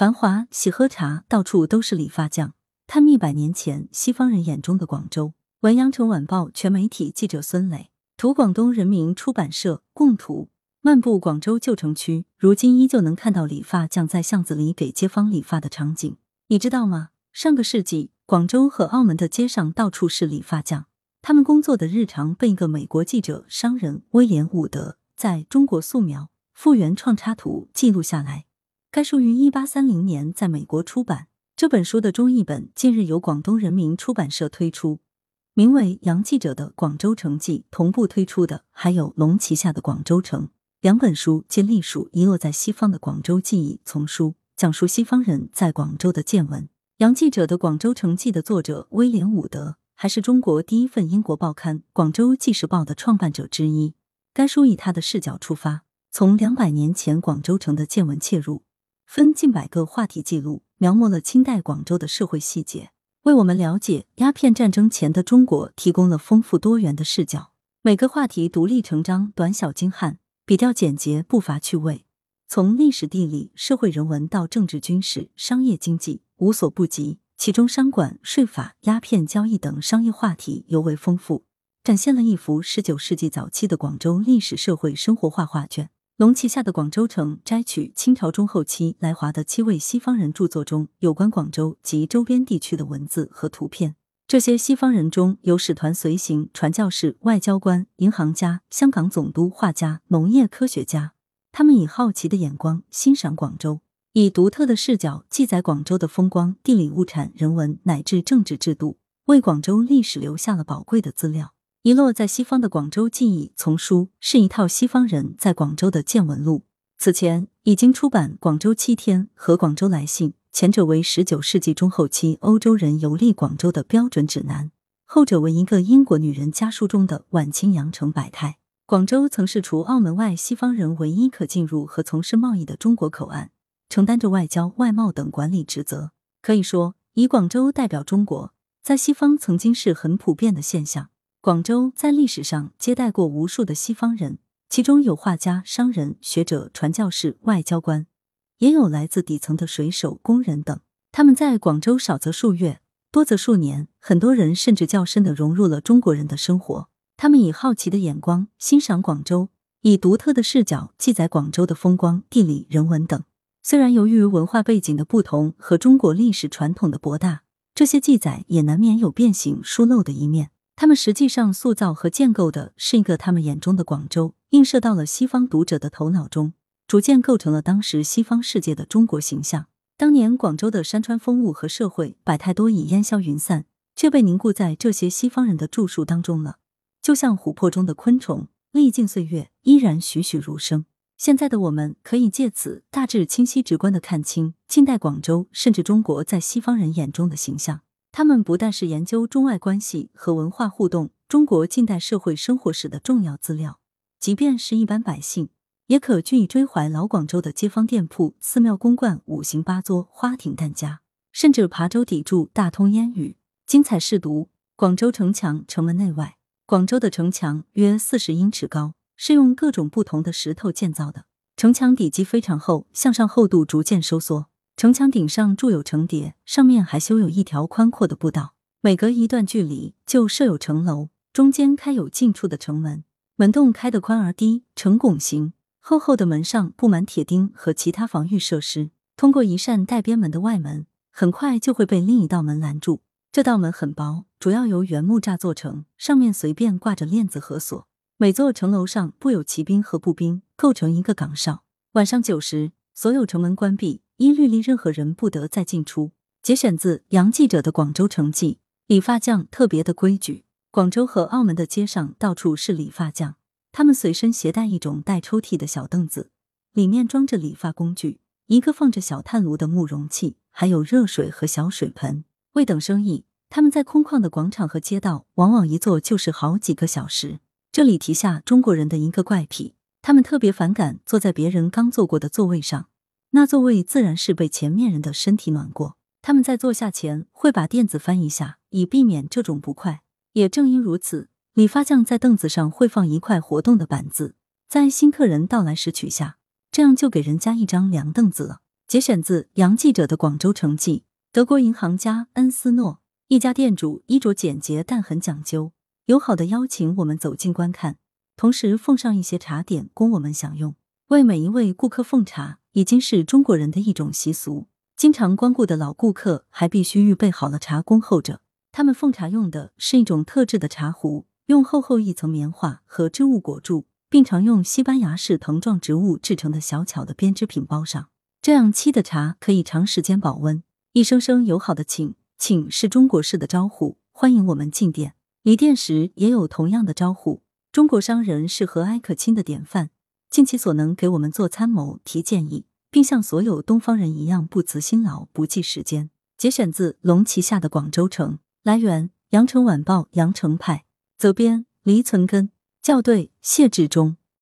繁华，喜喝茶，到处都是理发匠。探秘百年前西方人眼中的广州。文阳城晚报全媒体记者孙磊，图广东人民出版社供图。漫步广州旧城区，如今依旧能看到理发匠在巷子里给街坊理发的场景。你知道吗？上个世纪，广州和澳门的街上到处是理发匠，他们工作的日常被一个美国记者、商人威廉伍德在中国素描复原创插图记录下来。该书于一八三零年在美国出版。这本书的中译本近日由广东人民出版社推出，名为《杨记者的广州城记》。同步推出的还有龙旗下的广州城。两本书皆隶属遗落在西方的广州记忆丛书，讲述西方人在广州的见闻。《杨记者的广州城记》的作者威廉伍德，还是中国第一份英国报刊《广州纪事报》的创办者之一。该书以他的视角出发，从两百年前广州城的见闻切入，分近百个话题记录，描摹了清代广州的社会细节，为我们了解鸦片战争前的中国提供了丰富多元的视角。每个话题独立成章，短小精悍。比较简洁，不乏趣味。从历史、地理、社会、人文到政治、军事、商业、经济，无所不及。其中商管、税法、鸦片交易等商业话题尤为丰富，展现了一幅十九世纪早期的广州历史社会生活化画卷。龙旗下的广州城摘取清朝中后期来华的七位西方人著作中有关广州及周边地区的文字和图片。这些西方人中有使团随行、传教士、外交官、银行家、香港总督、画家、农业科学家。他们以好奇的眼光欣赏广州，以独特的视角记载广州的风光、地理物产、人文乃至政治制度，为广州历史留下了宝贵的资料。遗落在西方的广州记忆丛书是一套西方人在广州的见闻录。此前已经出版《广州七天》和《广州来信》。前者为十九世纪中后期欧洲人游历广州的标准指南，后者为一个英国女人家书中的晚清羊城百态。广州曾是除澳门外西方人唯一可进入和从事贸易的中国口岸，承担着外交、外贸等管理职责。可以说，以广州代表中国，在西方曾经是很普遍的现象。广州在历史上接待过无数的西方人，其中有画家、商人、学者、传教士、外交官。也有来自底层的水手、工人等，他们在广州少则数月，多则数年，很多人甚至较深的融入了中国人的生活。他们以好奇的眼光欣赏广州，以独特的视角记载广州的风光、地理、人文等。虽然由于文化背景的不同和中国历史传统的博大，这些记载也难免有变形、疏漏的一面。他们实际上塑造和建构的是一个他们眼中的广州，映射到了西方读者的头脑中。逐渐构成了当时西方世界的中国形象。当年广州的山川风物和社会百态多已烟消云散，却被凝固在这些西方人的著述当中了。就像琥珀中的昆虫，历尽岁月依然栩栩如生。现在的我们可以借此大致清晰直观的看清近代广州甚至中国在西方人眼中的形象。他们不但是研究中外关系和文化互动、中国近代社会生活史的重要资料，即便是一般百姓。也可据以追怀老广州的街坊店铺、寺庙公馆、五行八作、花亭旦家，甚至琶洲砥柱、大通烟雨，精彩试读。广州城墙城门内外，广州的城墙约四十英尺高，是用各种不同的石头建造的。城墙底基非常厚，向上厚度逐渐收缩。城墙顶上筑有城叠，上面还修有一条宽阔的步道，每隔一段距离就设有城楼，中间开有进出的城门，门洞开得宽而低，呈拱形。厚厚的门上布满铁钉和其他防御设施，通过一扇带边门的外门，很快就会被另一道门拦住。这道门很薄，主要由原木栅做成，上面随便挂着链子和锁。每座城楼上布有骑兵和步兵，构成一个岗哨。晚上九时，所有城门关闭，一律令任何人不得再进出。节选自杨记者的《广州城记》。理发匠特别的规矩，广州和澳门的街上到处是理发匠。他们随身携带一种带抽屉的小凳子，里面装着理发工具，一个放着小炭炉的木容器，还有热水和小水盆。为等生意，他们在空旷的广场和街道，往往一坐就是好几个小时。这里提下中国人的一个怪癖：他们特别反感坐在别人刚坐过的座位上，那座位自然是被前面人的身体暖过。他们在坐下前会把垫子翻一下，以避免这种不快。也正因如此。理发匠在凳子上会放一块活动的板子，在新客人到来时取下，这样就给人家一张凉凳子了。节选自杨记者的广州城记。德国银行家恩斯诺，一家店主衣着简洁但很讲究，友好的邀请我们走进观看，同时奉上一些茶点供我们享用。为每一位顾客奉茶，已经是中国人的一种习俗。经常光顾的老顾客还必须预备好了茶恭候着。他们奉茶用的是一种特制的茶壶，用厚厚一层棉花和织物裹住，并常用西班牙式藤状植物制成的小巧的编织品包上。这样沏的茶可以长时间保温。一声声友好的请，请是中国式的招呼，欢迎我们进店。离店时也有同样的招呼。中国商人是和蔼可亲的典范，尽其所能给我们做参谋、提建议，并像所有东方人一样不辞辛劳、不计时间。节选自龙旗下的广州城，来源：羊城晚报羊城派，责编：黎存根，校对：谢志忠。